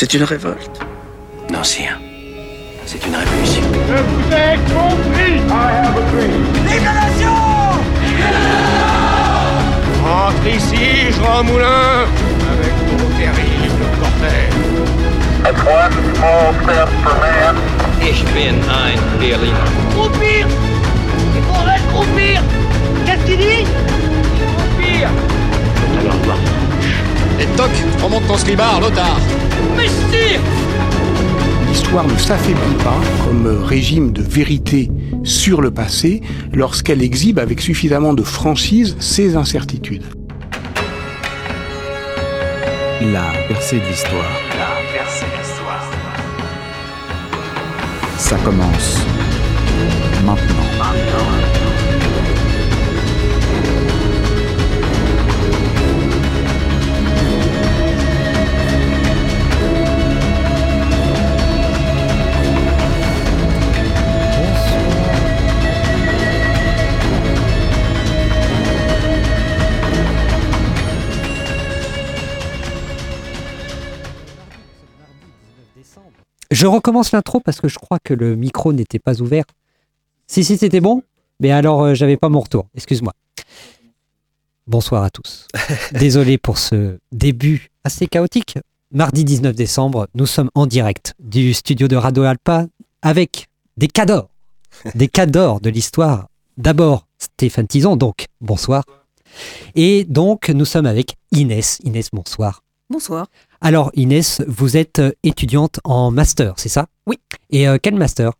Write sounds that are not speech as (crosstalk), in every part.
C'est une révolte. Non, sire. C'est une révolution. Je vous ai compris I have a dream. Rentre ici, Jean Moulin, avec ton terrible cortège. That's one small step for man. Ich bin ein Berliner. Croupir Il faudrait croupir Qu'est-ce qu'il dit? Pire Et toc, remonte ton slibard, l'otard Mais L'histoire ne s'affaiblit pas comme régime de vérité sur le passé lorsqu'elle exhibe avec suffisamment de franchise ses incertitudes. La percée de l'histoire. La percée de l'histoire. Ça commence maintenant. Je recommence l'intro parce que je crois que le micro n'était pas ouvert. Si, si, c'était bon Mais alors, euh, j'avais pas mon retour. Excuse-moi. Bonsoir à tous. (laughs) Désolé pour ce début assez chaotique. Mardi 19 décembre, nous sommes en direct du studio de Radio Alpa avec des cadors. Des cadors de l'histoire. D'abord, Stéphane Tison, donc, bonsoir. Et donc, nous sommes avec Inès. Inès, bonsoir. Bonsoir. Alors Inès, vous êtes euh, étudiante en master, c'est ça? Oui. Et euh, quel master?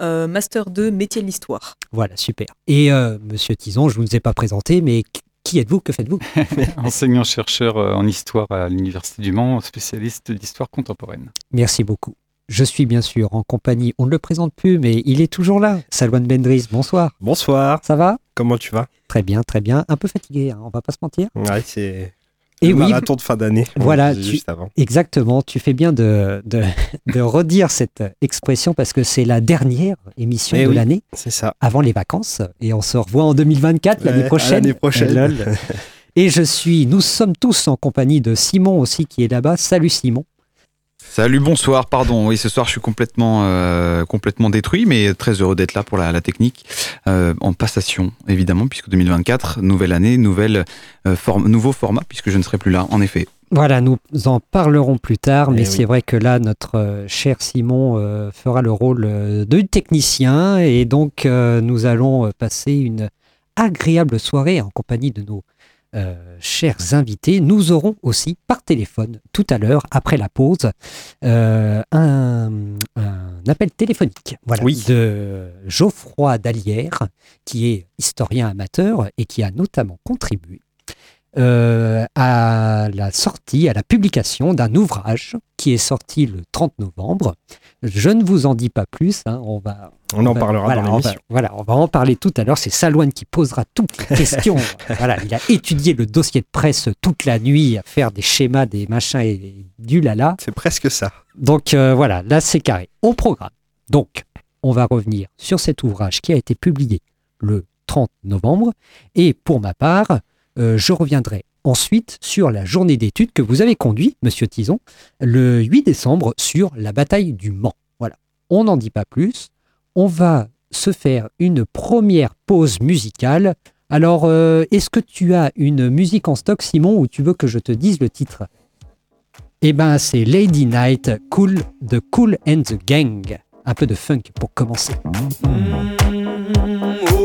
Euh, master 2, métier de l'histoire. Voilà, super. Et euh, Monsieur Tison, je ne vous ai pas présenté, mais qui- êtes-vous? Que faites-vous? (laughs) Enseignant-chercheur en histoire à l'Université du Mans, spécialiste d'histoire contemporaine. Merci beaucoup. Je suis bien sûr en compagnie, on ne le présente plus, mais il est toujours là. Salwan Bendris, bonsoir. Bonsoir, Ça va? Comment tu vas? Très bien, très bien. Un peu fatigué, hein, on va pas se mentir. Ouais, c'est Et le oui, marathon de fin d'année. (laughs) Voilà, tu- juste avant. Exactement, tu fais bien de, de, de redire cette expression parce que c'est la dernière émission Eh de oui. l'année C'est ça. avant les vacances et on se revoit en 2024 l'année Ouais, prochaine. l'année prochaine. Lol. (laughs) Et je suis, nous sommes tous en compagnie de Simon aussi qui est là-bas. Salut Simon. Salut, bonsoir, pardon. Oui, ce soir, je suis complètement, euh, complètement détruit, mais très heureux d'être là pour la, la technique. Euh, en passation, évidemment, puisque 2024, nouvelle année, nouvelle, euh, forme, nouveau format, puisque je ne serai plus là, en effet. Voilà, nous en parlerons plus tard, mais Eh c'est oui. vrai que là, notre cher Simon euh, fera le rôle de technicien et donc euh, nous allons passer une agréable soirée en compagnie de nos euh, chers invités. Nous aurons aussi par téléphone tout à l'heure, après la pause, euh, un, un appel téléphonique voilà, Oui. de Geoffroy Dalière, qui est historien amateur et qui a notamment contribué euh, à la sortie, à la publication d'un ouvrage qui est sorti le 30 novembre. Je ne vous en dis pas plus, hein, on va... On en va- parlera voilà, dans l'émission. Voilà, on va en parler tout à l'heure. C'est Salouane qui posera toutes les (laughs) questions. voilà, il a étudié le dossier de presse toute la nuit à faire des schémas, des machins et du lala. C'est presque ça. Donc euh, voilà, là c'est carré. Au programme. Donc, on va revenir sur cet ouvrage qui a été publié le 30 novembre. Et pour ma part, euh, je reviendrai ensuite sur la journée d'études que vous avez conduite, Monsieur Tison, le 8 décembre sur la bataille du Mans. Voilà. On n'en dit pas plus. On va se faire une première pause musicale. Alors, euh, est-ce que tu as une musique en stock, Simon, ou tu veux que je te dise le titre eh ben, c'est Lady Night, Cool, de Cool and the Gang. Un peu de funk pour commencer. Oh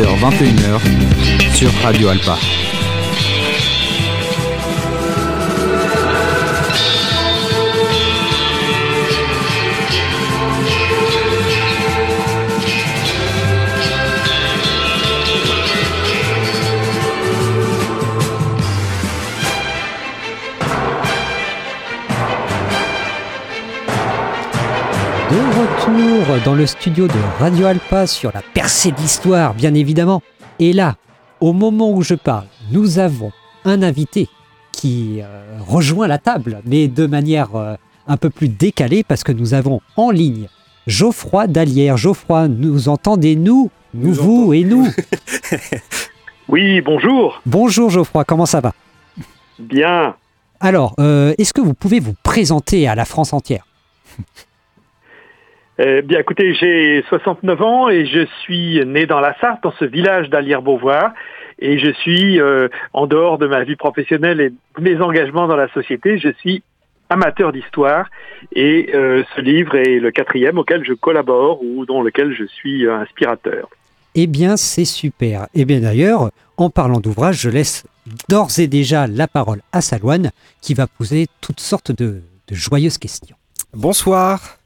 21h sur Radio Alpa. dans le studio de Radio Alpa sur la percée de l'histoire, bien évidemment. Et là, au moment où je parle, nous avons un invité qui euh, rejoint la table, mais de manière euh, un peu plus décalée, parce que nous avons en ligne Geoffroy Dallière. Geoffroy, nous entendez-nous? Nous, vous et nous (laughs) Oui, bonjour. Bonjour Geoffroy, comment ça va? Bien. Alors, euh, est-ce que vous pouvez vous présenter à la France entière? (laughs) Eh bien, écoutez, j'ai 69 ans et je suis né dans la Sarthe, dans ce village d'Allières-Beauvoir. Et je suis, euh, en dehors de ma vie professionnelle et de mes engagements dans la société, je suis amateur d'histoire. Et euh, ce livre est le quatrième auquel je collabore ou dans lequel je suis euh, inspirateur. Eh bien, c'est super. Eh bien, d'ailleurs, en parlant d'ouvrage, je laisse d'ores et déjà la parole à Salouane qui va poser toutes sortes de joyeuses questions. Bonsoir.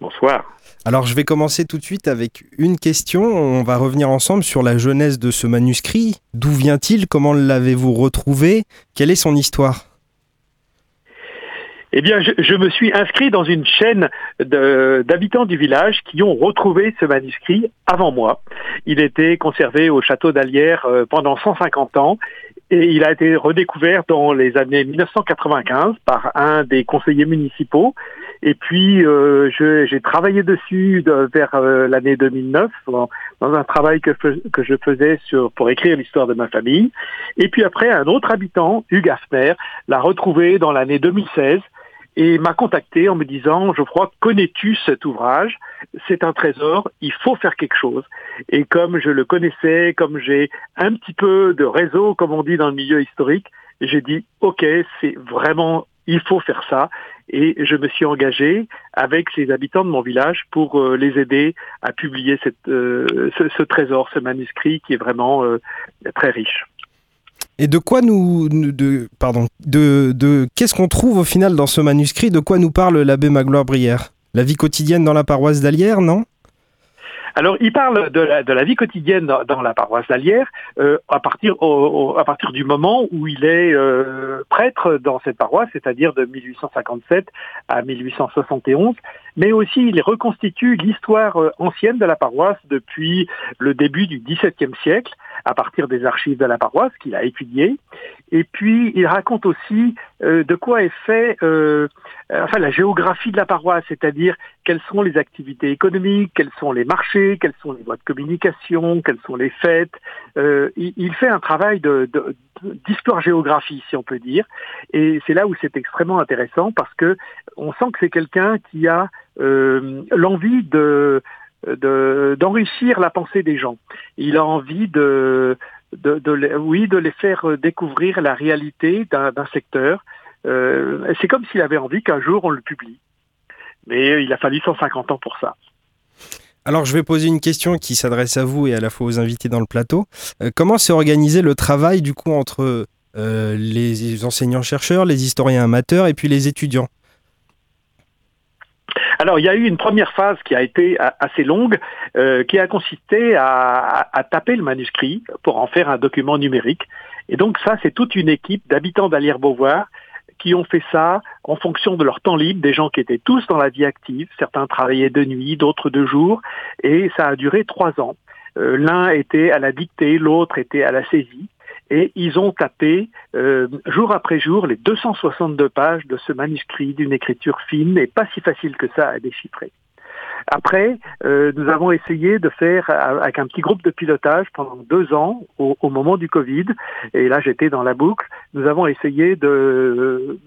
Bonsoir. Alors je vais commencer tout de suite avec une question. On va revenir ensemble sur la jeunesse de ce manuscrit. D'où vient-il? Comment l'avez-vous retrouvé? Quelle est son histoire? Eh bien, je, je me suis inscrit dans une chaîne d'habitants du village qui ont retrouvé ce manuscrit avant moi. Il était conservé au château d'Alière euh, pendant 150 ans et il a été redécouvert dans les années 1995 par un des conseillers municipaux. Et puis, euh, je- j'ai travaillé dessus de- vers euh, l'année 2009 dans, un travail que, je faisais sur, pour écrire l'histoire de ma famille. Et puis après, un autre habitant, Hugues Hafner, l'a retrouvé dans l'année 2016 et m'a contacté en me disant Geoffroy, connais-tu cet ouvrage? C'est un trésor, il faut faire quelque chose. Et comme je le connaissais, comme j'ai un petit peu de réseau, comme on dit dans le milieu historique, j'ai dit ok, c'est vraiment, il faut faire ça. Et je me suis engagé avec les habitants de mon village pour euh, les aider à publier euh, ce, trésor, ce manuscrit qui est vraiment euh, très riche. Et de quoi nous, de, pardon, de, de qu'est-ce qu'on trouve au final dans ce manuscrit? De quoi nous parle l'abbé Magloire Brière La vie quotidienne dans la paroisse d'Alière, non? Alors, il parle de la, vie quotidienne dans, la paroisse d'Alière euh, à, partir, à partir du moment où il est euh, prêtre dans cette paroisse, c'est-à-dire de 1857 à 1871, mais aussi il reconstitue l'histoire euh, ancienne de la paroisse depuis le début du XVIIe siècle, à partir des archives de la paroisse qu'il a étudiées. Et puis, il raconte aussi euh, de quoi est fait euh, enfin, la géographie de la paroisse, c'est-à-dire quelles sont les activités économiques, quels sont les marchés, quelles sont les voies de communication, quelles sont les fêtes. Euh, il, il fait un travail de- de- d'histoire-géographie, si on peut dire, et c'est là où c'est extrêmement intéressant parce que on sent que c'est quelqu'un qui a euh, l'envie de de- d'enrichir la pensée des gens. Il a envie de, oui, de les faire euh, découvrir la réalité d'un secteur. Euh, c'est comme s'il avait envie qu'un jour on le publie. Mais il a fallu 150 ans pour ça. Alors je vais poser une question qui s'adresse à vous et à la fois aux invités dans le plateau. Euh, comment s'est organisé le travail du coup entre les enseignants-chercheurs, les historiens amateurs et puis les étudiants? Alors, il y a eu une première phase qui a été assez longue, euh, qui a consisté à, taper le manuscrit pour en faire un document numérique. Et donc ça, c'est toute une équipe d'habitants d'Alière-Beauvoir qui ont fait ça en fonction de leur temps libre, des gens qui étaient tous dans la vie active. Certains travaillaient de nuit, d'autres de jour, et ça a duré trois ans. Euh, L'un était à la dictée, l'autre était à la saisie. Et ils ont tapé euh, jour après jour les 262 pages de ce manuscrit d'une écriture fine et pas si facile que ça à déchiffrer. Après, euh, nous avons essayé de faire euh, avec un petit groupe de pilotage pendant deux ans au, au moment du Covid. Et là, j'étais dans la boucle. Nous avons essayé de,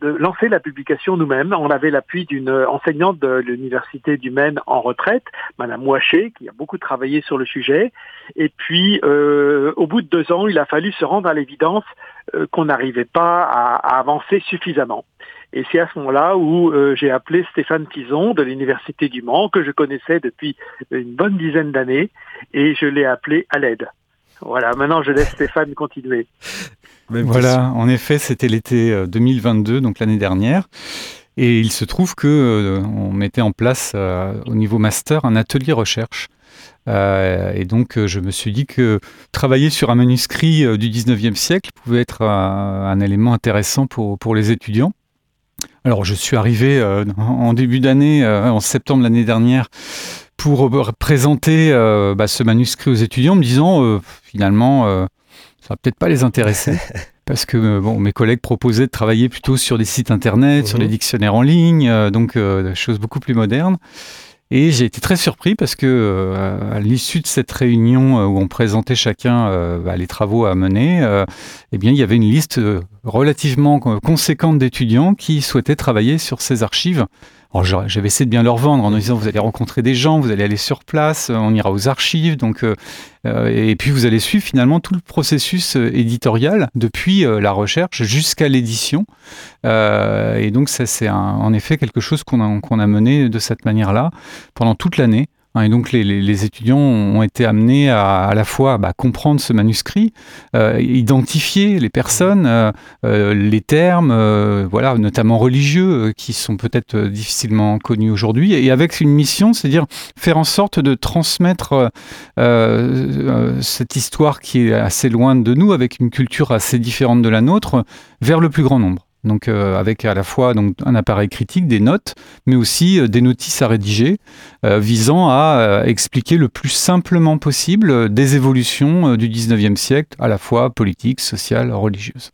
de lancer la publication nous-mêmes. On avait l'appui d'une enseignante de l'université du Maine en retraite, Madame Ouaché, qui a beaucoup travaillé sur le sujet. Et puis, euh, au bout de deux ans, il a fallu se rendre à l'évidence euh, qu'on n'arrivait pas à, avancer suffisamment. Et c'est à ce moment-là où euh, j'ai appelé Stéphane Tison de l'Université du Mans, que je connaissais depuis une bonne dizaine d'années, et je l'ai appelé à l'aide. Voilà, maintenant je laisse Stéphane continuer. Voilà, en effet, c'était l'été euh, 2022, donc l'année dernière. Et il se trouve que euh, on mettait en place euh, au niveau master un atelier recherche. Euh, et donc, euh, je me suis dit que travailler sur un manuscrit euh, du 19e siècle pouvait être un, un élément intéressant pour, pour les étudiants. Alors, je suis arrivé euh, en début d'année, euh, en septembre l'année dernière, pour présenter euh, bah, ce manuscrit aux étudiants, me disant euh, finalement, euh, ça va peut-être pas les intéresser. (laughs) Parce que euh, bon, mes collègues proposaient de travailler plutôt sur des sites internet, sur les dictionnaires en ligne, donc des choses beaucoup plus modernes. Et j'ai été très surpris parce que à l'issue de cette réunion où on présentait chacun bah, les travaux à mener, eh bien il y avait une liste relativement co- conséquente d'étudiants qui souhaitaient travailler sur ces archives. J'aurais- j'avais essayé de bien leur vendre en disant vous allez rencontrer des gens, vous allez aller sur place, euh, on ira aux archives, donc euh, euh, et puis vous allez suivre finalement tout le processus éditorial depuis la recherche jusqu'à l'édition. Et donc ça c'est en effet quelque chose qu'on a, qu'on a mené de cette manière-là pendant toute l'année. Hein, Et donc les, étudiants ont été amenés à à la fois bah, comprendre ce manuscrit, euh, identifier les personnes, euh, euh, les termes, voilà, notamment religieux, qui sont peut-être difficilement connus aujourd'hui, et avec une mission, c'est-à-dire faire en sorte de transmettre cette histoire qui est assez loin de nous, avec une culture assez différente de la nôtre, vers le plus grand nombre. Donc euh, avec à la fois donc, un appareil critique, des notes, mais aussi euh, des notices à rédiger, euh, visant à expliquer le plus simplement possible des évolutions du 19e siècle, à la fois politiques, sociales, religieuses.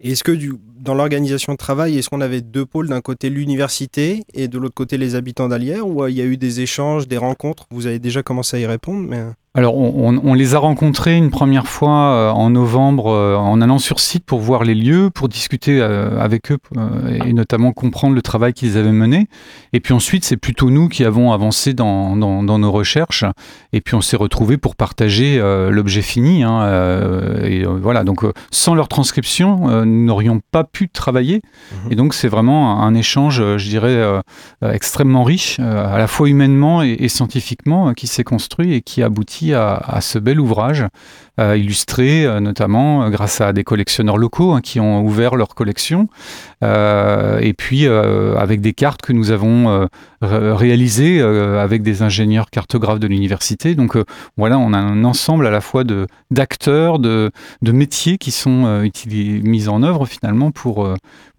Est-ce que du- dans l'organisation de travail, est-ce qu'on avait deux pôles, d'un côté l'université et de l'autre côté les habitants d'Alière, ou euh, il y a eu des échanges, des rencontres? Vous avez déjà commencé à y répondre, mais... euh, Alors, on, les a rencontrés une première fois euh, en novembre en allant sur site pour voir les lieux, pour discuter avec eux et notamment comprendre le travail qu'ils avaient mené. Et puis ensuite, c'est plutôt nous qui avons avancé dans, nos recherches. Et puis on s'est retrouvés pour partager l'objet fini. hein, et voilà, donc sans leur transcription, nous n'aurions pas pu travailler. Et donc c'est vraiment un, un échange, euh, je dirais, euh, euh, extrêmement riche, euh, à la fois humainement et, et scientifiquement, euh, qui s'est construit et qui aboutit à, à ce bel ouvrage, euh, illustré euh, notamment euh, grâce à des collectionneurs locaux hein, qui ont ouvert leur collection, et puis avec des cartes que nous avons ré- réalisées avec des ingénieurs cartographes de l'université. Donc voilà, on a un ensemble à la fois d'acteurs, de, métiers qui sont mis en œuvre finalement pour,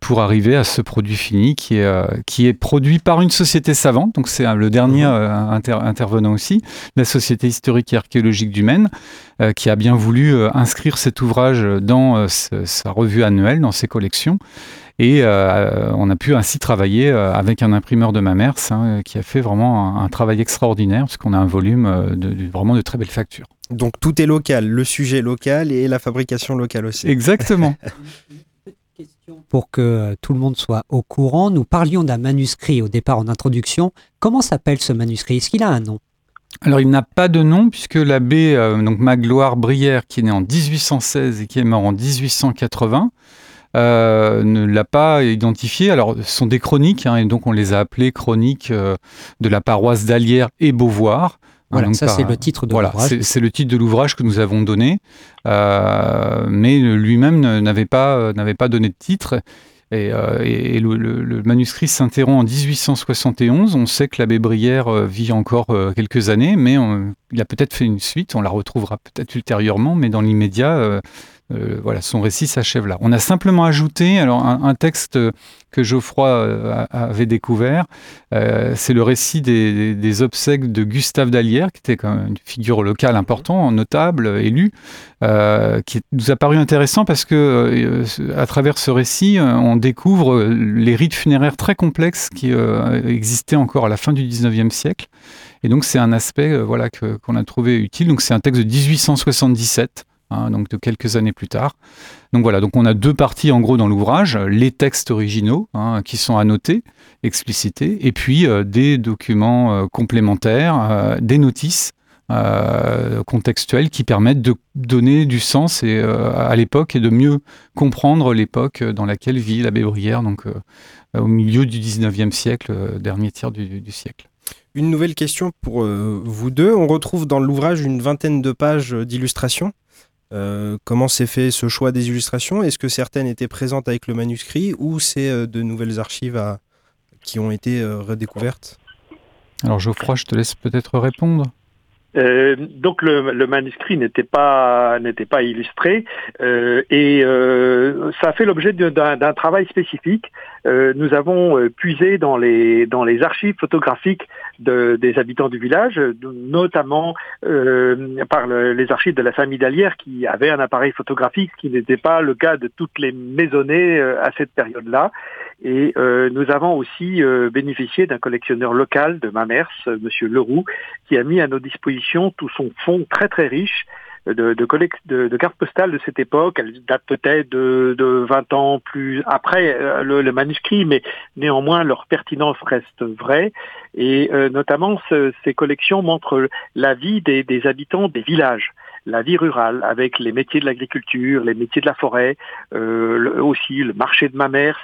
pour arriver à ce produit fini qui est, euh, qui est produit par une société savante. Donc c'est euh, le dernier euh, inter- intervenant aussi, la Société historique et archéologique du Maine, euh, qui a bien voulu euh, inscrire cet ouvrage dans euh, sa revue annuelle, dans ses collections. Et euh, on a pu ainsi travailler euh, avec un imprimeur de Mamers hein, qui a fait vraiment un, un travail extraordinaire, parce qu'on a un volume euh, de, de- vraiment de très belle facture. Donc tout est local, le sujet local et la fabrication locale aussi. Exactement. (laughs) Pour que euh, tout le monde soit au courant, nous parlions d'un manuscrit au départ en introduction. Comment s'appelle ce manuscrit? Est-ce qu'il a un nom? Alors, il n'a pas de nom puisque l'abbé euh, donc Magloire Brière, qui est né en 1816 et qui est mort en 1880, euh, ne l'a pas identifié. Alors, ce sont des chroniques, hein, et donc on les a appelées chroniques euh, de la paroisse d'Alière et Beauvoir. Hein, Voilà, donc ça, c'est le titre de voilà, l'ouvrage. c'est- le titre de l'ouvrage que nous avons donné, euh, mais lui-même n'avait pas, euh, n'avait pas donné de titre. Et, euh, et- et le, le- le manuscrit s'interrompt en 1871. On sait que l'abbé Brière vit encore quelques années, mais on- il a peut-être fait une suite. On la retrouvera peut-être ultérieurement, mais dans l'immédiat, euh, euh, voilà, son récit s'achève là. On a simplement ajouté alors un, un texte que Geoffroy euh, avait découvert. Euh, c'est le récit des, des obsèques de Gustave d'Alière, qui était quand même une figure locale importante, notable, élu, euh, qui nous a paru intéressant parce que euh, à travers ce récit, euh, on découvre euh, les rites funéraires très complexes qui euh, existaient encore à la fin du 19e siècle. Et donc c'est un aspect euh, voilà, que- qu'on a trouvé utile. Donc c'est un texte de 1877. Hein, donc de quelques années plus tard. Donc voilà, donc on a deux parties en gros dans l'ouvrage, les textes originaux hein, qui sont annotés, explicités, et puis euh, des documents euh, complémentaires, euh, des notices contextuelles qui permettent de donner du sens et, à l'époque et de mieux comprendre l'époque dans laquelle vit l'abbé Brière, donc au milieu du 19e siècle, dernier tiers du, siècle. Une nouvelle question pour vous deux. On retrouve dans l'ouvrage une vingtaine de pages d'illustrations. Euh, comment s'est fait ce choix des illustrations? Est-ce que certaines étaient présentes avec le manuscrit ou c'est euh, de nouvelles archives à- qui ont été euh, redécouvertes? Alors Geoffroy, je te laisse peut-être répondre. Euh, donc le, le manuscrit n'était pas n'était pas illustré euh, et euh, ça a fait l'objet d'un travail spécifique. Euh, nous avons puisé dans les dans les archives photographiques de- des habitants du village, notamment euh, par le- les archives de la famille d'Alière qui avait un appareil photographique, ce qui n'était pas le cas de toutes les maisonnées euh, à cette période-là. Et euh, nous avons aussi bénéficié d'un collectionneur local de Mamers, Monsieur Leroux, qui a mis à nos dispositions tout son fonds très très riche de, de, de- de cartes postales de cette époque. Elle date peut-être de, de 20 ans plus après euh, le, manuscrit, mais néanmoins leur pertinence reste vraie. Et euh, notamment, ce- ces collections montrent la vie des habitants des villages. La vie rurale avec les métiers de l'agriculture, les métiers de la forêt, euh, aussi le marché de Mamers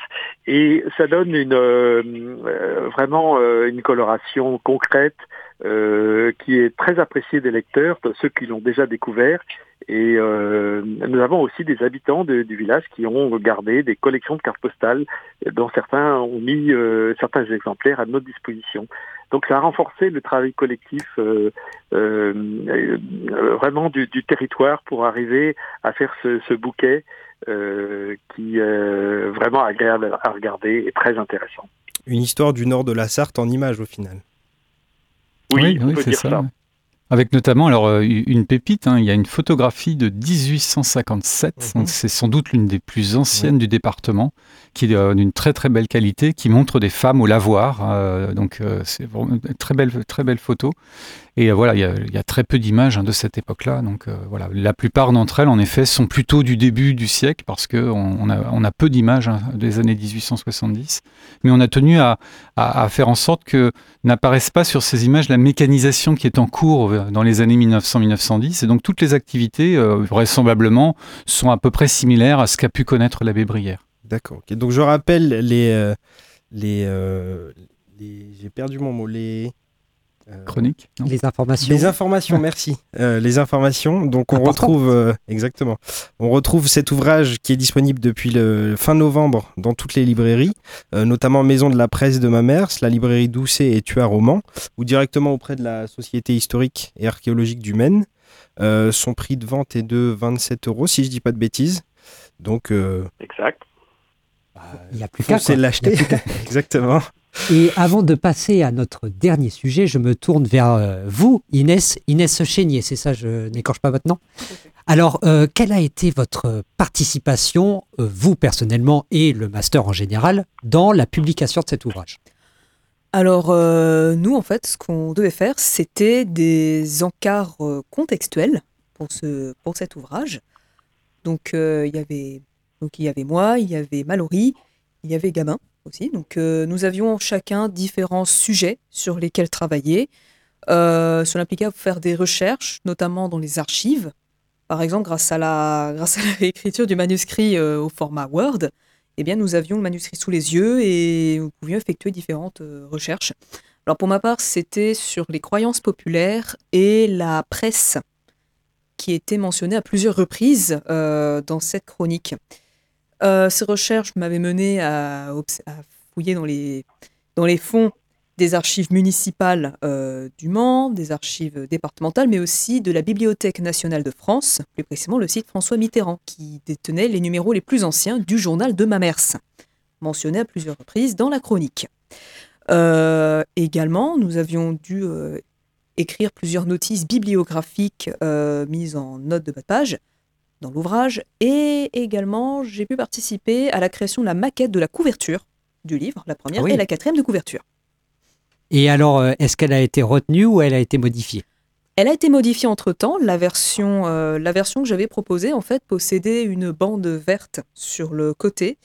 et ça donne euh, euh, vraiment une coloration concrète qui est très appréciée des lecteurs, ceux qui l'ont déjà découvert. Et nous avons aussi des habitants du village qui ont gardé des collections de cartes postales, dont certains ont mis certains exemplaires à notre disposition. Donc ça a renforcé le travail collectif euh, euh, euh, vraiment du, du territoire pour arriver à faire ce, ce bouquet euh, qui est vraiment agréable à regarder et très intéressant. Une histoire du nord de la Sarthe en images au final. Oui, on peut c'est dire ça. Avec notamment alors euh, une pépite, hein, il y a une photographie de 1857, donc c'est sans doute l'une des plus anciennes du département, qui est euh, d'une très très belle qualité, qui montre des femmes au lavoir, euh, donc euh, c'est vraiment une très belle très belle photo. Et euh, voilà, il y, a, très peu d'images hein, de cette époque-là, donc euh, voilà, la plupart d'entre elles en effet sont plutôt du début du siècle parce que on, on a, peu d'images hein, des années 1870, mais on a tenu à, faire en sorte que n'apparaisse pas sur ces images la mécanisation qui est en cours euh, dans les années 1900-1910. Et donc toutes les activités, vraisemblablement, sont à peu près similaires à ce qu'a pu connaître l'abbé Brière. D'accord. Donc je rappelle les les, j'ai perdu mon mot euh, Chroniques non Les informations. Les informations, merci. (laughs) Euh, les informations. Donc on Important. retrouve euh, exactement. On retrouve cet ouvrage qui est disponible depuis le fin novembre dans toutes les librairies, euh, notamment Maison de la Presse de Mamers, la librairie Doucet et Tuas Roman, ou directement auprès de la Société historique et archéologique du Maine. Euh, son prix de vente est de 27 euros, si je dis pas de bêtises. Donc euh, Exact. Il n'y a plus qu'à. quoi. l'acheter. (laughs) Exactement. Et avant de passer à notre dernier sujet, je me tourne vers euh, vous, Inès, Inès Chénier, c'est ça, je n'écorche pas votre nom Alors, euh, quelle a été votre participation, euh, vous personnellement et le master en général, dans la publication de cet ouvrage? Alors, euh, nous, en fait, ce qu'on devait faire, c'était des encarts contextuels pour, ce, pour cet ouvrage. Donc, euh, il y avait, donc, il y avait moi, il y avait Mallory, il y avait Gabin aussi. Donc, euh, nous avions chacun différents sujets sur lesquels travailler. Euh, cela impliquait de faire des recherches, notamment dans les archives. Par exemple, grâce à la, (laughs) à réécriture du manuscrit euh, au format Word, eh bien, nous avions le manuscrit sous les yeux et nous pouvions effectuer différentes recherches. Alors pour ma part, c'était sur les croyances populaires et la presse qui était mentionnée à plusieurs reprises dans cette chronique. Euh, ces recherches m'avaient mené à, fouiller dans les, fonds des archives municipales euh, du Mans, des archives départementales, mais aussi de la Bibliothèque nationale de France, plus précisément le site François Mitterrand, qui détenait les numéros les plus anciens du journal de Mamers, mentionné à plusieurs reprises dans la chronique. Euh, également, nous avions dû écrire plusieurs notices bibliographiques mises en note de bas de page dans l'ouvrage, et également j'ai pu participer à la création de la maquette de la couverture du livre, la première Ah oui. et la quatrième de couverture. Et alors, euh, est-ce qu'elle a été retenue ou elle a été modifiée? Elle a été modifiée entre-temps. La version, euh, la version que j'avais proposée, en fait, possédait une bande verte sur le côté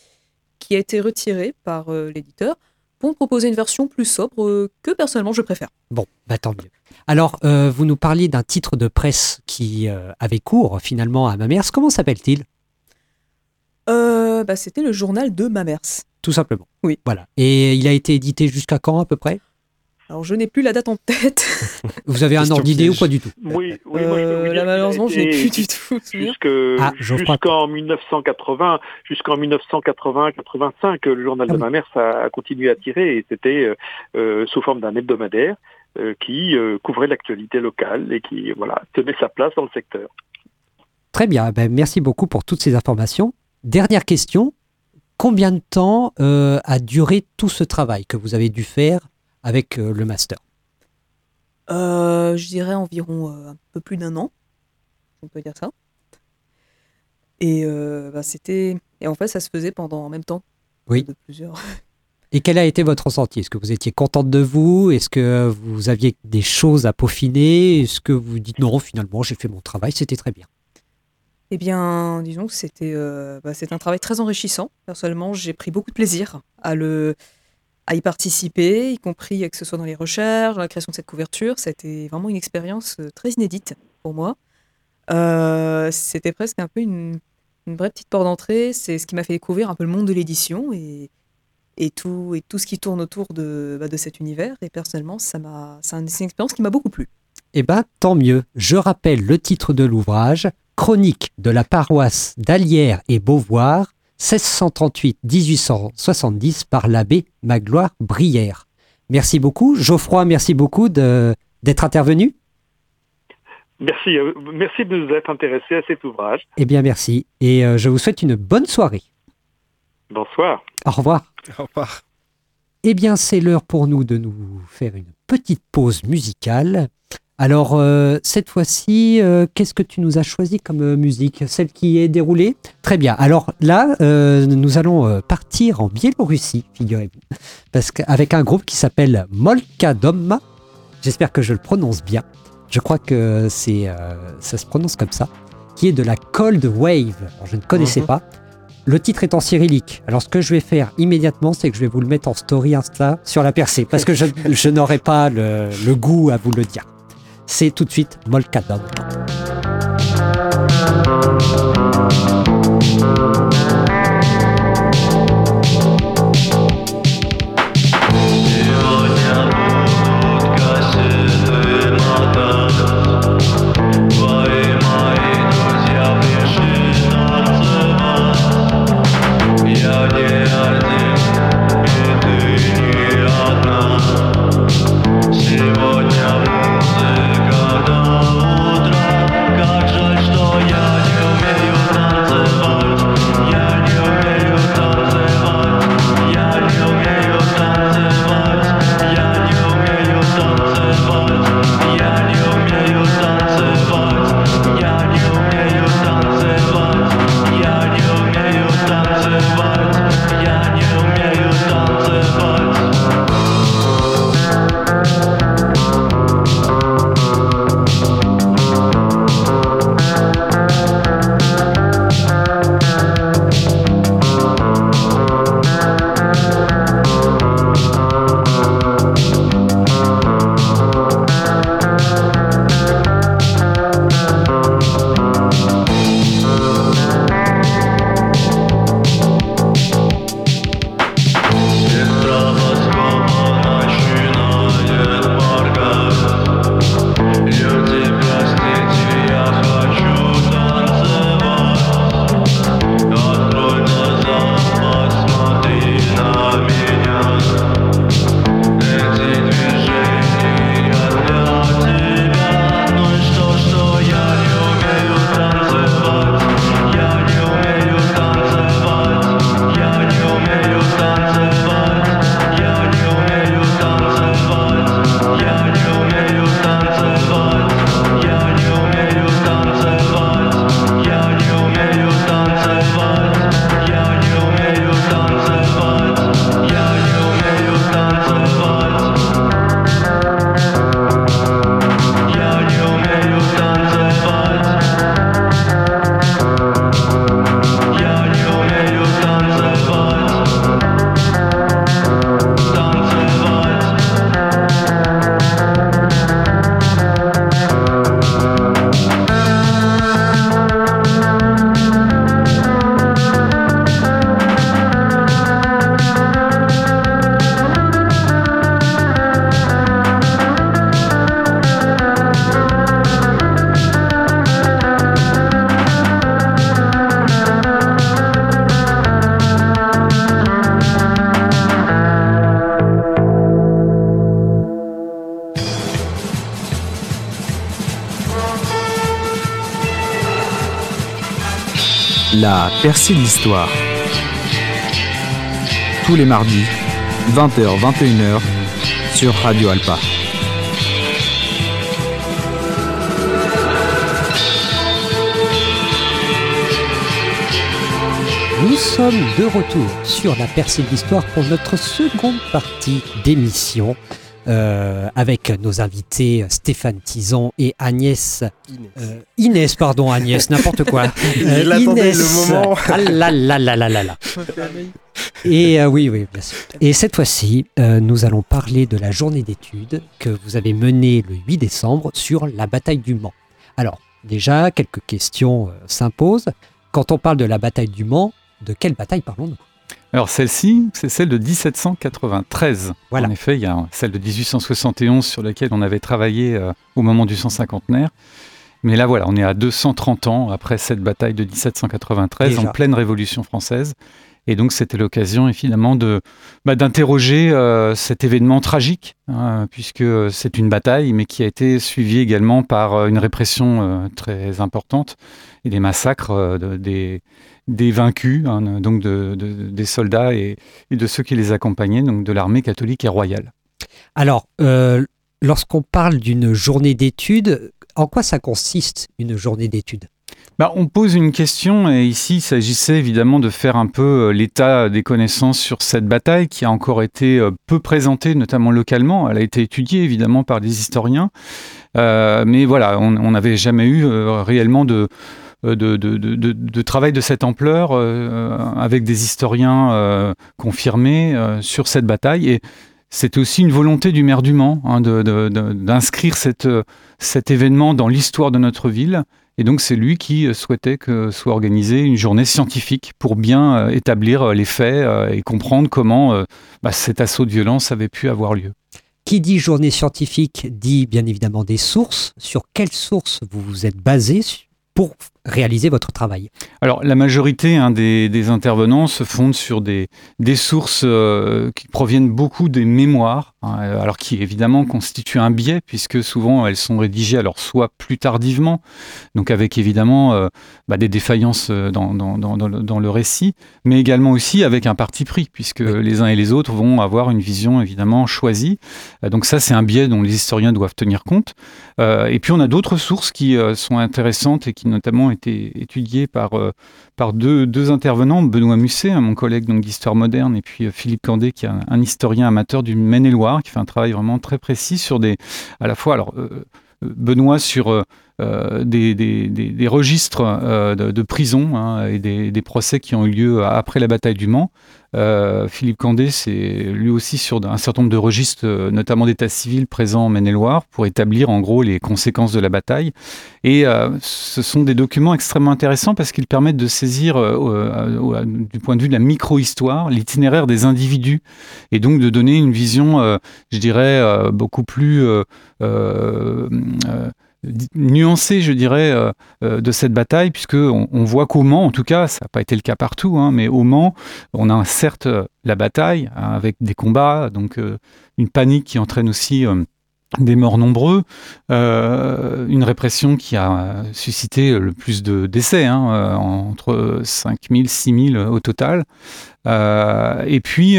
qui a été retirée par euh, l'éditeur pour me proposer une version plus sobre euh, que personnellement je préfère. Bon, bah tant mieux. Alors, euh, vous nous parliez d'un titre de presse qui euh, avait cours finalement à Mamers. Comment s'appelle-t-il? Euh, bah, C'était le journal de Mamers. Tout simplement. Oui. Voilà. Et il a été édité jusqu'à quand à peu près? Alors je n'ai plus la date en tête. (laughs) Vous avez un ordre d'idée ou pas du tout? Oui, oui moi, je peux vous dire là, qu'il a malheureusement, je n'ai plus du tout. Ah, jusqu'en 1980, jusqu'en 1980-85, le journal Ah de oui. Mamers a, a continué à tirer et c'était euh, sous forme d'un hebdomadaire euh, qui euh, couvrait l'actualité locale et qui voilà tenait sa place dans le secteur. Très bien. Ben, merci beaucoup pour toutes ces informations. Dernière question. Combien de temps euh, a duré tout ce travail que vous avez dû faire avec euh, le master? Euh, je dirais environ euh, un peu plus d'un an, on peut dire ça. Et euh, bah, c'était et en fait ça se faisait pendant en même temps Oui. de plusieurs. Et quel a été votre ressenti? Est-ce que vous étiez contente de vous? Est-ce que vous aviez des choses à peaufiner? Est-ce que vous dites non, finalement, j'ai fait mon travail, c'était très bien? Eh bien, disons que c'était euh, bah, un travail très enrichissant. Personnellement, j'ai pris beaucoup de plaisir à le à y participer, y compris que ce soit dans les recherches, dans la création de cette couverture. C'était vraiment une expérience euh, très inédite pour moi. Euh, C'était presque un peu une, une vraie petite porte d'entrée. C'est ce qui m'a fait découvrir un peu le monde de l'édition et, et, tout, et tout ce qui tourne autour de, bah, de cet univers. Et personnellement, ça m'a, c'est un- c'est une expérience qui m'a beaucoup plu. Eh bien, tant mieux. Je rappelle le titre de l'ouvrage Chronique de la paroisse d'Alière et Beauvoir, 1638-1870 par l'abbé Magloire Brière. Merci beaucoup. Geoffroy, merci beaucoup de- d'être intervenu. Merci, euh, merci de nous être intéressés à cet ouvrage. Eh bien, merci. Et euh, je vous souhaite une bonne soirée. Bonsoir. Au revoir. Au revoir. Eh bien, c'est l'heure pour nous de nous faire une petite pause musicale. Alors, euh, cette fois-ci, euh, qu'est-ce que tu nous as choisi comme euh, musique? Celle qui est déroulée? Très bien. Alors là, euh, nous allons partir en Biélorussie, figurez-vous, parce qu'avec un groupe qui s'appelle Molka Domma. J'espère que je le prononce bien. Je crois que c'est, ça se prononce comme ça, qui est de la Cold Wave. Alors, je ne connaissais Mhm. pas. Le titre est en cyrillique. Alors, ce que je vais faire immédiatement, c'est que je vais vous le mettre en story Insta sur la percée, parce que je, (laughs) je n'aurai pas le, le goût à vous le dire. C'est tout de suite Molkadom. Percée de l'histoire. Tous les mardis, 20h-21h, sur Radio Alpa. Nous sommes de retour sur la percée de l'histoire pour notre seconde partie d'émission euh, avec nos invités euh, Stéphane Tison et Agnès. euh, Inès, pardon, Agnès, (laughs) n'importe quoi. Euh, Il attendait Inès. le moment. Ah là là là là là là. Et euh, oui, oui, bien sûr. Et cette fois-ci, euh, nous allons parler de la journée d'études que vous avez menée le 8 décembre sur la bataille du Mans. Alors, déjà, quelques questions euh, s'imposent. Quand on parle de la bataille du Mans, de quelle bataille parlons-nous? Alors celle-ci, c'est celle de 1793. Voilà. En effet, il y a celle de 1871 sur laquelle on avait travaillé euh, au moment du 150naire. Mais là, voilà, on est à 230 ans après cette bataille de 1793, Déjà. en pleine Révolution française. Et donc, c'était l'occasion, évidemment, de bah, d'interroger euh, cet événement tragique, hein, puisque c'est une bataille, mais qui a été suivie également par euh, une répression euh, très importante et des massacres euh, de- des, des vaincus, hein, donc de- de- des soldats et, et de ceux qui les accompagnaient, donc de l'armée catholique et royale. Alors, euh, lorsqu'on parle d'une journée d'études, en quoi ça consiste une journée d'études Bah, on pose une question et ici il s'agissait évidemment de faire un peu euh, l'état des connaissances sur cette bataille qui a encore été euh, peu présentée, notamment localement. Elle a été étudiée évidemment par des historiens, Euh, mais voilà, on n'avait jamais eu euh, réellement de, de, de- de- de- travail de cette ampleur euh, avec des historiens euh, confirmés euh, sur cette bataille. Et c'était aussi une volonté du maire du Mans hein, d'inscrire cette, euh, cet événement dans l'histoire de notre ville. Et donc c'est lui qui euh, souhaitait que soit organisée une journée scientifique pour bien euh, établir euh, les faits euh, et comprendre comment euh, bah, cet assaut de violence avait pu avoir lieu. Qui dit journée scientifique dit bien évidemment des sources. Sur quelles sources vous vous êtes basé pour réaliser votre travail Alors, la majorité hein, des, des intervenants se fondent sur des, des sources euh, qui proviennent beaucoup des mémoires, hein, euh, alors qui évidemment constituent un biais, puisque souvent elles sont rédigées alors soit plus tardivement, donc avec évidemment euh, bah, des défaillances dans, dans, dans, dans le, récit, mais également aussi avec un parti pris, puisque les uns et les autres vont avoir une vision évidemment choisie. Donc ça, c'est un biais dont les historiens doivent tenir compte. Euh, et puis on a d'autres sources qui sont intéressantes et qui notamment été étudiées par, euh, par deux, deux intervenants, Benoît Musset, hein, mon collègue d'histoire moderne, et puis euh, Philippe Candé, qui est un, historien amateur du Maine-et-Loire, qui fait un travail vraiment très précis sur des, à la fois, alors euh, Benoît sur des, des, des, registres de, de prison hein, et des procès qui ont eu lieu après la bataille du Mans. Euh, Philippe Candé, c'est lui aussi sur un certain nombre de registres, euh, notamment d'état civil présents en Maine-et-Loire, pour établir en gros les conséquences de la bataille. Et euh, ce sont des documents extrêmement intéressants parce qu'ils permettent de saisir, du point de vue de la micro-histoire, l'itinéraire des individus et donc de donner une vision, je dirais, beaucoup plus nuancée, je dirais, euh, euh, de cette bataille, puisque on, voit qu'au Mans, en tout cas, ça n'a pas été le cas partout, hein, mais au Mans, on a certes euh, la bataille hein, avec des combats, donc une panique qui entraîne aussi des morts nombreux, euh, une répression qui a suscité le plus de décès, hein, euh, entre 5 000, 6 000 au total. Euh, et puis,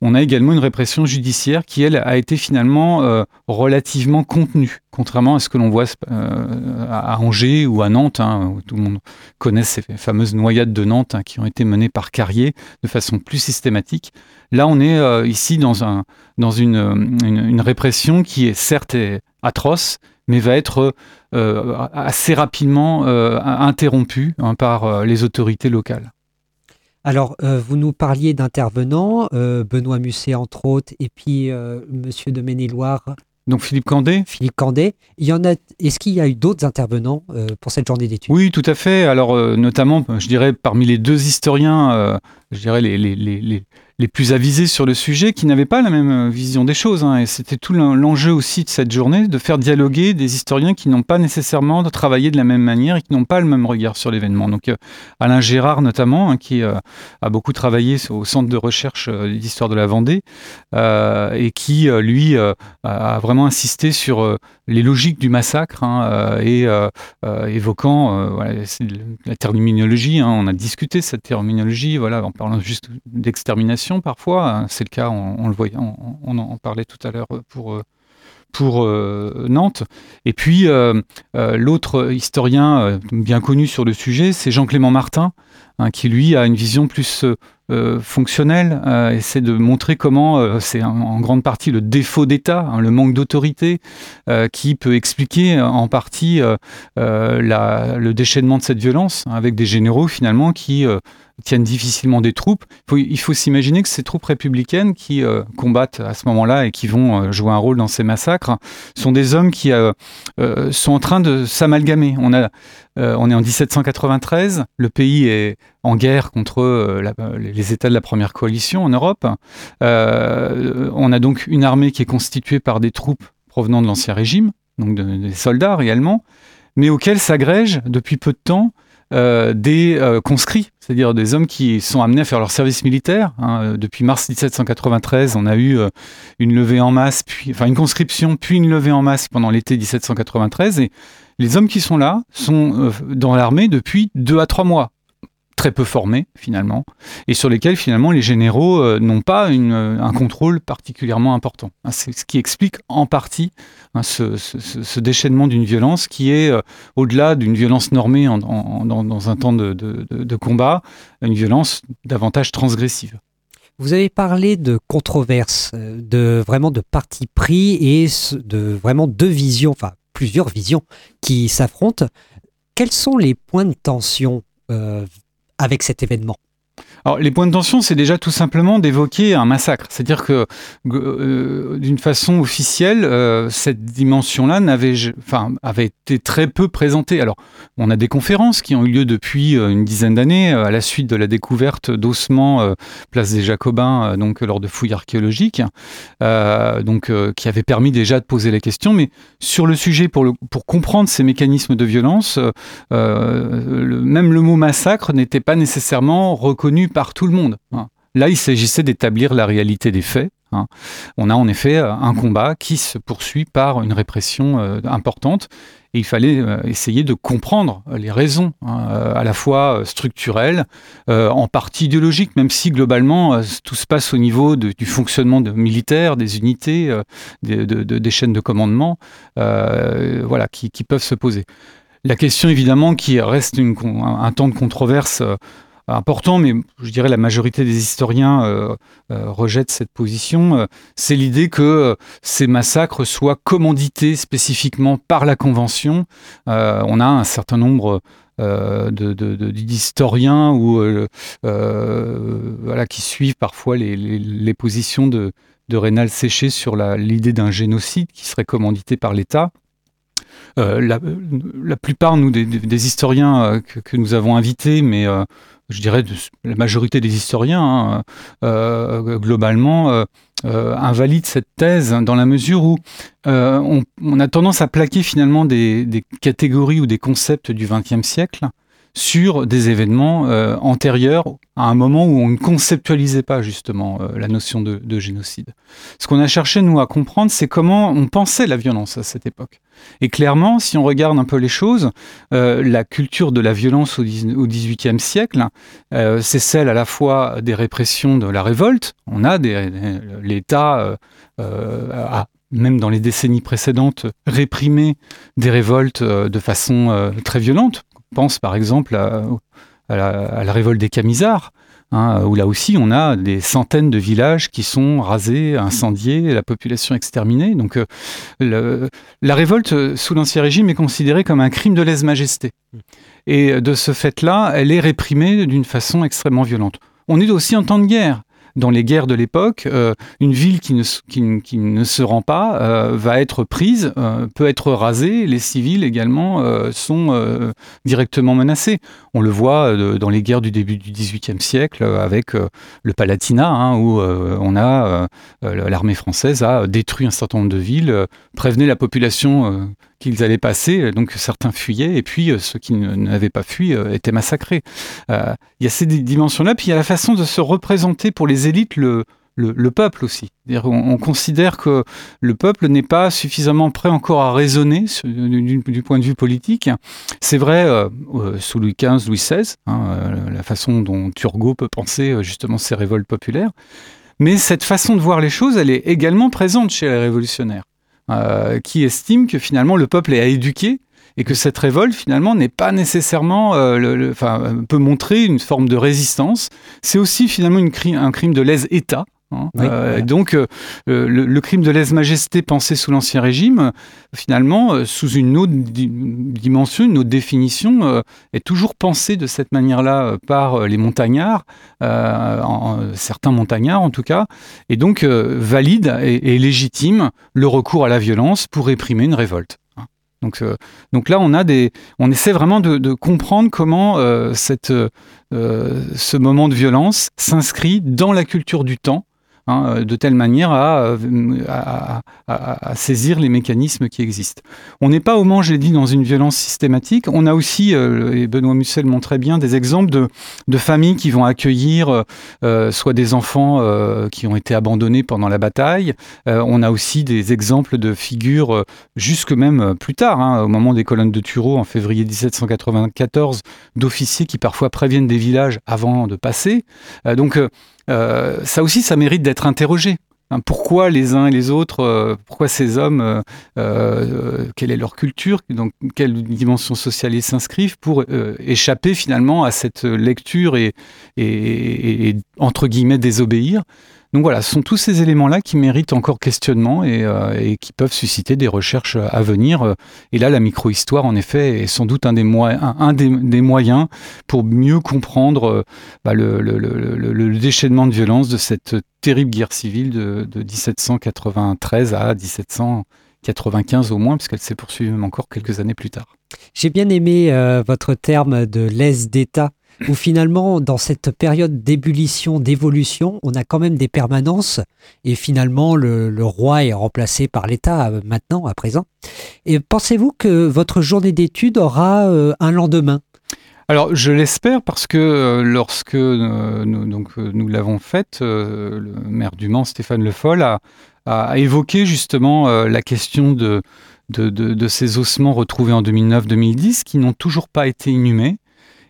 on a également une répression judiciaire qui, elle, a été finalement relativement contenue, contrairement à ce que l'on voit à Angers ou à Nantes, hein, où tout le monde connaît ces fameuses noyades de Nantes hein, qui ont été menées par Carrier de façon plus systématique. Là, on est euh, ici dans, un, dans une, une, une répression qui est certes atroce, mais va être euh, assez rapidement euh, interrompue hein, par euh, les autorités locales. Alors, euh, vous nous parliez d'intervenants, euh, Benoît Musset entre autres, et puis euh, Monsieur de Maine-et-Loire. Donc Philippe Candé Philippe Candé. Il y en a. Est-ce qu'il y a eu d'autres intervenants euh, pour cette journée d'études? Oui, tout à fait. Alors, euh, notamment, je dirais, parmi les deux historiens, euh, je dirais les, les, les, les, plus avisés sur le sujet, qui n'avaient pas la même euh, vision des choses. hein. et c'était tout l'en- l'enjeu aussi de cette journée, de faire dialoguer des historiens qui n'ont pas nécessairement travaillé de la même manière et qui n'ont pas le même regard sur l'événement. Donc, euh, Alain Gérard, notamment, hein, qui euh, a beaucoup travaillé au centre de recherche d'histoire de la Vendée, et qui, lui, a vraiment insisté sur les logiques du massacre hein, et évoquant la terminologie. on a discuté cette terminologie, voilà, en parlant juste d'extermination parfois. hein, c'est le cas, on, le voyait, on, en parlait tout à l'heure pour. euh, pour euh, Nantes. Et puis, euh, l'autre historien bien connu sur le sujet, c'est Jean-Clément Martin, hein, qui lui a une vision plus fonctionnel, euh, et c'est de montrer comment c'est en, grande partie le défaut d'État, hein, le manque d'autorité, qui peut expliquer en partie le déchaînement de cette violence, avec des généraux finalement qui tiennent difficilement des troupes. Il faut, s'imaginer que ces troupes républicaines qui euh, combattent à ce moment-là et qui vont euh, jouer un rôle dans ces massacres sont des hommes qui euh, sont en train de s'amalgamer. On, est en 1793, le pays est en guerre contre les États de la première coalition en Europe. On a donc une armée qui est constituée par des troupes provenant de l'Ancien Régime, donc de- des soldats réellement, mais auxquels s'agrègent depuis peu de temps euh, des euh, conscrits, c'est-à-dire des hommes qui sont amenés à faire leur service militaire. hein. Depuis mars 1793, on a eu euh, une levée en masse, puis, enfin une conscription, puis une levée en masse pendant l'été 1793. Et les hommes qui sont là sont dans l'armée depuis deux à trois mois très peu formés finalement, et sur lesquels finalement les généraux euh, n'ont pas euh, un contrôle particulièrement important. Hein, C'est ce qui explique en partie hein, ce, ce- déchaînement d'une violence qui est euh, au-delà d'une violence normée dans, un temps de, combat, une violence davantage transgressive. Vous avez parlé de controverses, de vraiment de parti pris et de vraiment deux visions, enfin plusieurs visions qui s'affrontent. Quels sont les points de tension avec cet événement Alors, les points de tension, c'est déjà tout simplement d'évoquer un massacre. C'est-à-dire que, euh, d'une façon officielle, euh, cette dimension-là n'avait, avait été très peu présentée. Alors, on a des conférences qui ont eu lieu depuis euh, une dizaine d'années, à la suite de la découverte d'ossements place des Jacobins, donc lors de fouilles archéologiques, donc qui avaient permis déjà de poser la question. Mais sur le sujet, pour, comprendre ces mécanismes de violence, le- même le mot massacre n'était pas nécessairement reconnu par tout le monde. hein. Là, il s'agissait d'établir la réalité des faits. hein. On a en effet euh, un combat qui se poursuit par une répression euh, importante. Et il fallait euh, essayer de comprendre les raisons, hein, à la fois structurelles, en partie idéologiques, même si globalement tout se passe au niveau du fonctionnement de militaire, des unités, des, de- de- des chaînes de commandement, voilà, qui, peuvent se poser. La question évidemment qui reste un, un temps de controverse important, mais je dirais la majorité des historiens euh, euh, rejettent cette position, euh, c'est l'idée que euh, ces massacres soient commandités spécifiquement par la Convention. Euh, on a un certain nombre euh, d'historiens euh, euh, qui suivent parfois les, positions de, de Rénal Séché sur l'idée d'un génocide qui serait commandité par l'État. Euh, la, plupart, nous, des, historiens euh, que, nous avons invités, mais euh, je dirais la majorité des historiens, hein, globalement, euh, euh, invalident cette thèse dans la mesure où on, a tendance à plaquer finalement des catégories ou des concepts du XXe siècle sur des événements euh, antérieurs à un moment où on ne conceptualisait pas justement euh, la notion de, de génocide. Ce qu'on a cherché, nous, à comprendre, c'est comment on pensait la violence à cette époque. Et clairement, si on regarde un peu les choses, euh, la culture de la violence au XVIIIe siècle, c'est celle à la fois des répressions de la révolte. On a des, l'État a même dans les décennies précédentes, réprimé des révoltes de façon très violente. Pense par exemple à, la, révolte des Camisards, hein, où là aussi on a des centaines de villages qui sont rasés, incendiés, la population exterminée. Donc euh, la révolte sous l'Ancien Régime est considérée comme un crime de lèse-majesté. Et de ce fait-là, elle est réprimée d'une façon extrêmement violente. On est aussi en temps de guerre. Dans les guerres de l'époque, euh, une ville qui ne, qui, ne- se rend pas euh, va être prise, euh, peut être rasée. Les civils également sont directement menacés. On le voit dans les guerres du début du XVIIIe siècle avec le Palatinat, hein, où on a l'armée française a détruit un certain nombre de villes, prévenait la population qu'ils allaient passer, donc certains fuyaient, et puis euh, ceux qui n'avaient pas fui euh, étaient massacrés. Euh, Il y a ces di- dimensions-là, puis il y a la façon de se représenter pour les élites le, le, le peuple aussi. On, on considère que le peuple n'est pas suffisamment prêt encore à raisonner du, point de vue politique. C'est vrai euh, euh, sous Louis XV, Louis XVI, hein, euh, la façon dont Turgot peut penser euh, justement ces révoltes populaires. Mais cette façon de voir les choses, elle est également présente chez les révolutionnaires, euh, qui estiment que finalement le peuple est à éduquer et que cette révolte finalement n'est pas nécessairement, euh, peut montrer une forme de résistance. C'est aussi finalement une un crime de lèse-État. Hein. Oui, Euh. Donc, euh, le, le crime de lèse-majesté pensé sous l'Ancien Régime, euh, finalement, euh, sous une autre di- dimension, une autre définition, est toujours pensé de cette manière-là par les montagnards, en- certains montagnards en tout cas, et donc valide et, et légitime le recours à la violence pour réprimer une révolte. hein. Donc, donc là, on a des, on essaie vraiment de, de comprendre comment cette, ce moment de violence s'inscrit dans la culture du temps, hein, euh, de telle manière à, euh, à, saisir les mécanismes qui existent. On n'est pas au je l'ai dit, dans une violence systématique. On a aussi, euh, et Benoît Mussel montrait bien, des exemples de, familles qui vont accueillir soit des enfants qui ont été abandonnés pendant la bataille. On a aussi des exemples de figures, jusque même plus tard, hein, au moment des colonnes de Tureau en février 1794, d'officiers qui parfois préviennent des villages avant de passer. Donc euh, ça aussi, ça mérite d'être interrogé. Hein, pourquoi les uns et les autres, euh, pourquoi ces hommes, euh, quelle est leur culture, donc quelle dimension sociale ils s'inscrivent pour échapper finalement à cette lecture et, entre guillemets désobéir. Donc voilà, ce sont tous ces éléments-là qui méritent encore questionnement et, euh, qui peuvent susciter des recherches à venir. Et là, la micro-histoire, en effet, est sans doute un des, moyens pour mieux comprendre euh, bah, le, déchaînement de violence de cette terrible guerre civile de, de 1793 à 1795 au moins, puisqu'elle s'est poursuivie même encore quelques années plus tard. J'ai bien aimé euh, votre terme de l'aise d'État, où finalement, dans cette période d'ébullition, d'évolution, on a quand même des permanences, et finalement, le, roi est remplacé par l'État euh, maintenant, à présent. Et pensez-vous que votre journée d'études aura euh, un lendemain? Alors, je l'espère parce que euh, lorsque nous, donc, nous l'avons faite, le maire du Mans, Stéphane Le Foll, a, évoqué justement la question de ces ossements retrouvés en 2009-2010 qui n'ont toujours pas été inhumés.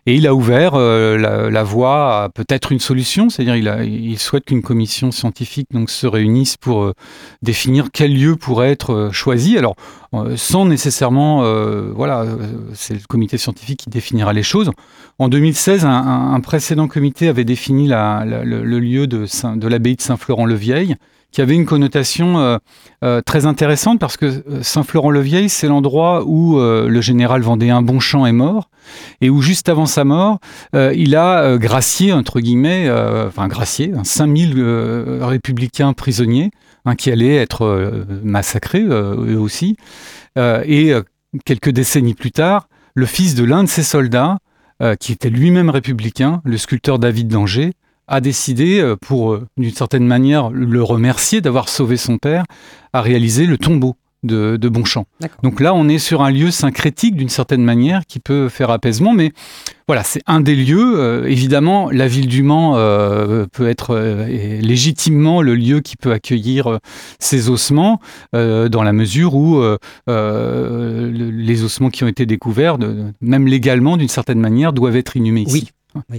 Et il a ouvert euh, la, voie à peut-être une solution, c'est-à-dire il, souhaite qu'une commission scientifique se réunisse pour euh, définir quel lieu pourrait être euh, choisi. Alors, sans nécessairement, voilà, c'est le comité scientifique qui définira les choses. En 2016, un, précédent comité avait défini le, lieu de l'abbaye de Saint-Florent-le-Vieil, qui avait une connotation euh, euh, très intéressante parce que euh, Saint-Florent-le-Vieil, c'est l'endroit où le général vendéen Bonchamp est mort et où juste avant sa mort, il a gracié, entre guillemets, enfin gracié, hein, 5000 euh, républicains prisonniers hein, qui allaient être massacrés eux aussi. Et quelques décennies plus tard, le fils de l'un de ces soldats, qui était lui-même républicain, le sculpteur David d'Angers, a décidé, euh, pour euh, d'une certaine manière le remercier d'avoir sauvé son père, à réaliser le tombeau de, de Bonchamp. Donc là, on est sur un lieu syncrétique d'une certaine manière qui peut faire apaisement, mais voilà, c'est un des lieux. Euh, évidemment, la ville du Mans euh, peut être euh, légitimement le lieu qui peut accueillir ces ossements, dans la mesure où le- les ossements qui ont été découverts, de- même légalement d'une certaine manière, doivent être inhumés ici.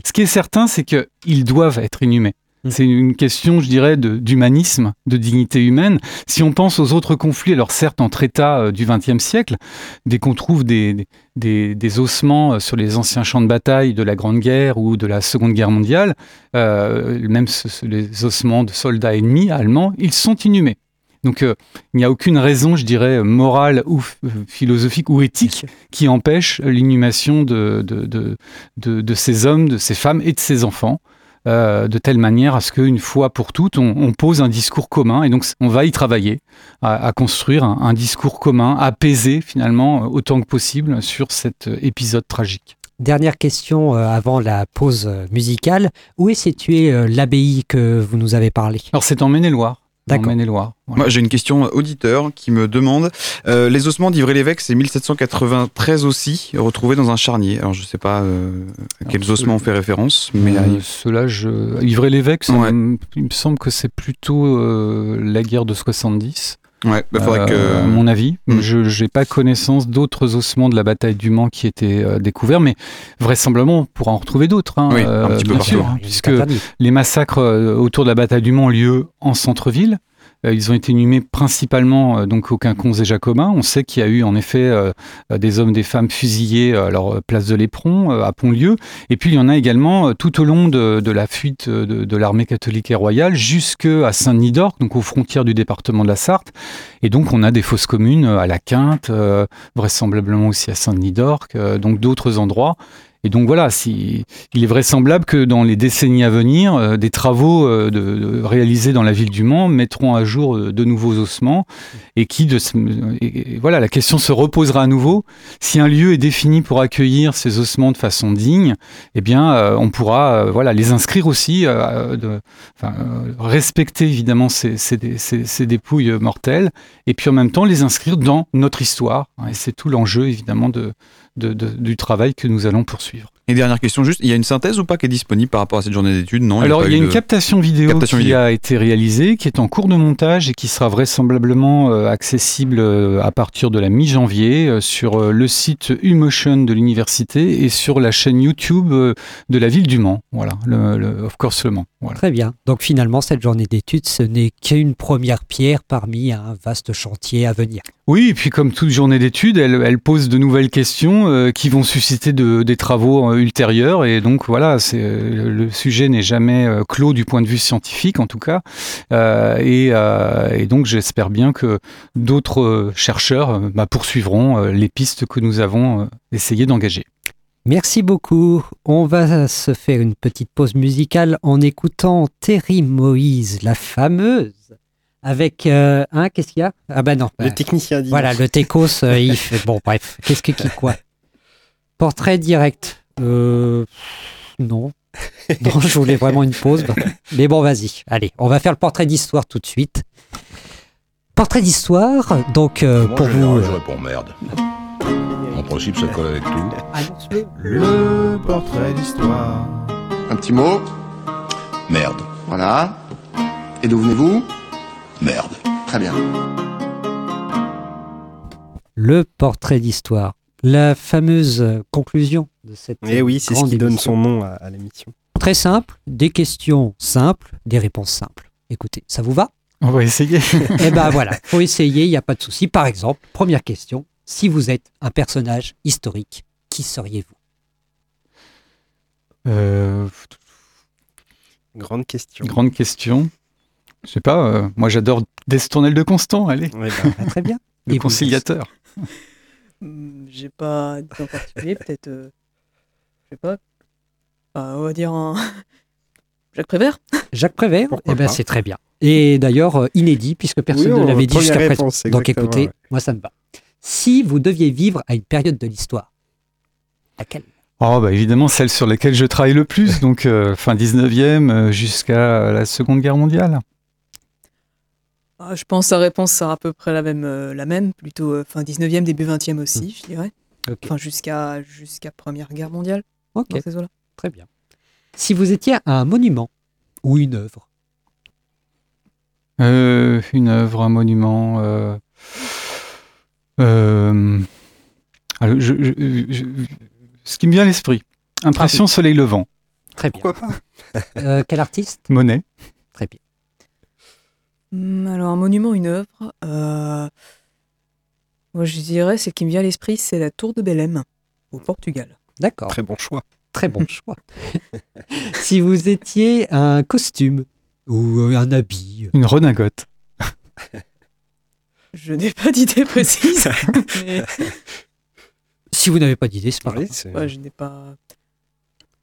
Ce qui est certain, c'est qu'ils doivent être inhumés. C'est une question, je dirais, d'humanisme, de, dignité humaine. Si on pense aux autres conflits, alors certes entre États euh, du XXe siècle, dès qu'on trouve des, des, des ossements euh, sur les anciens champs de bataille de la Grande Guerre ou de la Seconde Guerre mondiale, euh, même ce- les ossements de soldats ennemis allemands, ils sont inhumés. Donc euh, il n'y a aucune raison, je dirais, morale ou philosophique ou éthique qui empêche l'inhumation de, de, de, de, ces hommes, de ces femmes et de ces enfants. euh, de telle manière à ce qu'une fois pour toutes, on, on pose un discours commun et donc on va y travailler à, à construire un, un discours commun, apaisé finalement autant que possible sur cet épisode tragique. Dernière question euh, avant la pause musicale. Où est située l'abbaye que vous nous avez parlé? Alors c'est en Maine-et-Loire. En Maine-et-Loire. Moi, j'ai une question auditeur qui me demande euh, les ossements d'Ivry-l'Évêque, c'est 1793 aussi, retrouvés dans un charnier. Alors, je sais pas euh, à quels ossements on fait référence, mais Euh, cela, je... Ivry-l'Évêque, me- il me semble que c'est plutôt euh, la guerre de 70. Ouais, bah, faudrait que- À mon avis, Mm. je n'ai pas connaissance d'autres ossements de la bataille du Mans qui étaient euh, découverts, mais vraisemblablement on pourra en retrouver d'autres, hein, Oui, un petit peu bien partout. sûr, hein, est puisque les massacres euh, autour de la bataille du Mans ont lieu en centre-ville. Euh, ils ont été inhumés principalement euh, donc au Quinconce et Jacobin. On sait qu'il y a eu en effet euh, des hommes, des femmes fusillés à leur place de l'Éperon, à Pontlieu. Et puis il y en a également tout au long de, la fuite de, l'armée catholique et royale jusqu'à Saint-Denis d'Orc, donc aux frontières du département de la Sarthe. Et donc on a des fosses communes à la Quinte, vraisemblablement aussi à Saint-Denis d'Orc, euh, donc d'autres endroits. Et donc voilà, il est vraisemblable que dans les décennies à venir, euh, des travaux euh, de- réalisés dans la ville du Mans mettront à jour euh, de nouveaux ossements et qui, de, voilà, la question se reposera à nouveau. Si un lieu est défini pour accueillir ces ossements de façon digne, eh bien, on pourra voilà, les inscrire aussi, respecter évidemment ces, ces, dé- ces- ces dépouilles mortelles, et puis en même temps les inscrire dans notre histoire. et c'est tout l'enjeu évidemment de, de- du travail que nous allons poursuivre. Et dernière question, juste, il y a une synthèse ou pas qui est disponible par rapport à cette journée d'études Non Alors, pas il y a une de- captation vidéo Captation qui vidéo. a été réalisée, qui est en cours de montage et qui sera vraisemblablement euh, accessible euh, à partir de la mi-janvier euh, sur le site Umotion de l'université et sur la chaîne YouTube de la ville du Mans. Voilà, le, le- of course le Mans. Voilà. Très bien. Donc finalement, cette journée d'études, ce n'est qu'une première pierre parmi un vaste chantier à venir. Oui, et puis comme toute journée d'études, elle, elle pose de nouvelles questions euh, qui vont susciter de- des travaux ultérieurs. Et donc voilà, c'est, le sujet n'est jamais euh, clos du point de vue scientifique en tout cas. Euh, et, euh, et donc j'espère bien que d'autres chercheurs bah, poursuivront les pistes que nous avons essayé d'engager. Merci beaucoup. On va se faire une petite pause musicale en écoutant Terry Moïse, la fameuse, avec euh, un, qu'est-ce qu'il y a? Ah ben non. Le technicien dit. Voilà, le euh, il fait. Bon, bref, qu'est-ce que qui quoi? (laughs) Portrait direct. Euh, non. Non, je voulais vraiment une pause. (laughs) Mais bon, vas-y. Allez, on va faire le portrait d'histoire tout de suite. Portrait d'histoire, donc euh, Moi, pour vous. euh, je réponds merde. En principe, ça colle avec tout. annonce-le. Le portrait d'histoire. Un petit mot Merde. Voilà. Et d'où venez-vous? Merde. Très bien. Le portrait d'histoire. La fameuse conclusion de cette Et Eh oui, c'est ce qui donne son nom à, à l'émission. Très simple, des questions simples, des réponses simples. Écoutez, ça vous va? On va essayer. Eh ben voilà, faut essayer, il n'y a pas de souci. Par exemple, première question, si vous êtes un personnage historique, qui seriez-vous? Euh, Grande question. grande question. Je sais pas, euh, moi j'adore Destournel de Constant, allez. Ouais, bah, Ah, Très bien. Le Et conciliateur. Hmm, J'ai pas d'idée en particulier, peut-être. euh, sais pas. On va dire un. (laughs) Jacques Prévert (laughs) Jacques Prévert Eh ben c'est très bien. Et d'ailleurs, euh, inédit, puisque personne Oui, ne on- l'avait dit jusqu'à présent. Donc écoutez, ouais. moi ça me va. Si vous deviez vivre à une période de l'histoire, laquelle? Oh, bah évidemment, celle sur laquelle je travaille le plus, donc euh, fin 19e euh, jusqu'à la Seconde Guerre mondiale. Ah, Je pense que sa réponse sera à peu près la même, euh, la même plutôt euh, fin 19e, début 20e aussi, je dirais. Ok. Enfin, jusqu'à jusqu'à Première Guerre mondiale, Ok, dans ces eaux-là. très bien. Si vous étiez un monument ou une œuvre, Euh, une œuvre, un monument. euh, euh, alors, je- je- je- ce qui me vient à l'esprit, Impression Soleil Levant, très bien. Pourquoi pas (laughs) Euh, quel artiste? Monet. Très bien. Hmm, alors, un monument, une œuvre. euh, Moi, je dirais, ce qui me vient à l'esprit, c'est la tour de Belém, au Portugal. D'accord. Très bon choix. Très bon choix. (laughs) si vous étiez un costume ou un habit, Une redingote. (laughs) Je n'ai pas d'idée précise. (laughs) mais si vous n'avez pas d'idée, c'est pas Oui, grave. ouais, je n'ai pas.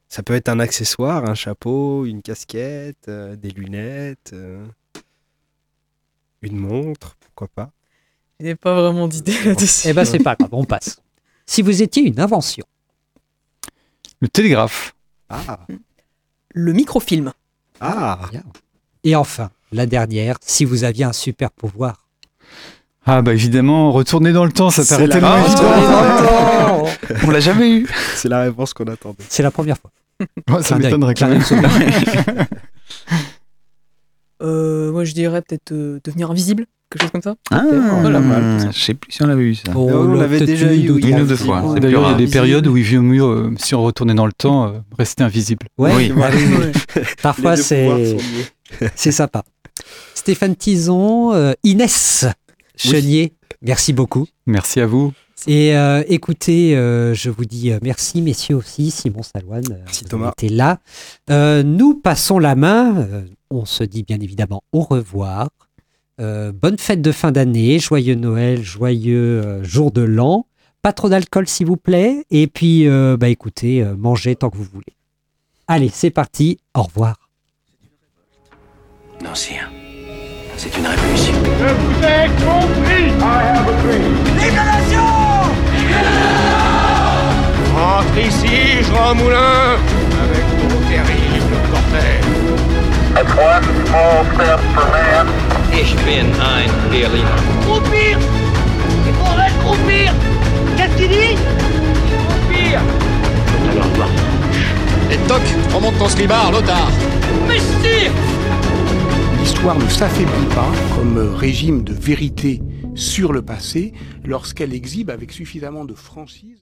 Ça peut être un accessoire, un chapeau, une casquette, euh, des lunettes, euh, une montre, pourquoi pas. Je n'ai pas vraiment d'idée là-dessus. Eh ben c'est pas grave, on passe. Si vous étiez une invention, Le télégraphe. Ah, Le microfilm. ah. et enfin, la dernière, si vous aviez un super pouvoir. Ah bah évidemment, retourner dans le temps, ça paraît la tellement évident. (laughs) On l'a jamais eu. C'est la réponse qu'on attendait. C'est la première fois. Ouais, ça m'étonnerait quand même. (laughs) Euh, moi, je dirais peut-être euh, devenir invisible, quelque chose comme ça. Ah, Voilà. je sais plus si on l'avait eu ça. On on l'a l'avait peut-être déjà eu, oui. Une ou deux fois. C'est D'ailleurs, il y a plus des rare. périodes où il vaut mieux, euh, si on retournait dans le temps, euh, rester invisible. Ouais, Oui. bah oui, oui. Parfois, Les deux pouvoirs c'est sont liés. c'est sympa. Stéphane Tison, euh, Inès Chenier, merci beaucoup. Merci à vous. Et euh, écoutez, euh, je vous dis euh, merci, messieurs aussi, Simon Salouane, Merci, Thomas. été là. Euh, nous passons la main. euh, on se dit bien évidemment au revoir. Euh, bonne fête de fin d'année, joyeux Noël, joyeux euh, jour de l'an. Pas trop d'alcool, s'il vous plaît. Et puis, euh, bah écoutez, euh, mangez tant que vous voulez. Allez, c'est parti. Au revoir. Non, sire. C'est une révolution. Rentre ici, Jean Moulin, avec ton terrible cortège. That's one small step for man, Ich bin ein Berliner. Croupir! Il faudrait croupir! Qu'est-ce qu'il dit? Croupir! Et toc, remonte ton slibard, Lothar. Mais sire L'histoire ne s'affaiblit pas comme régime de vérité sur le passé lorsqu'elle exhibe avec suffisamment de franchise